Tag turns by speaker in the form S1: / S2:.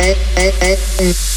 S1: Hey, hey, hey, hey.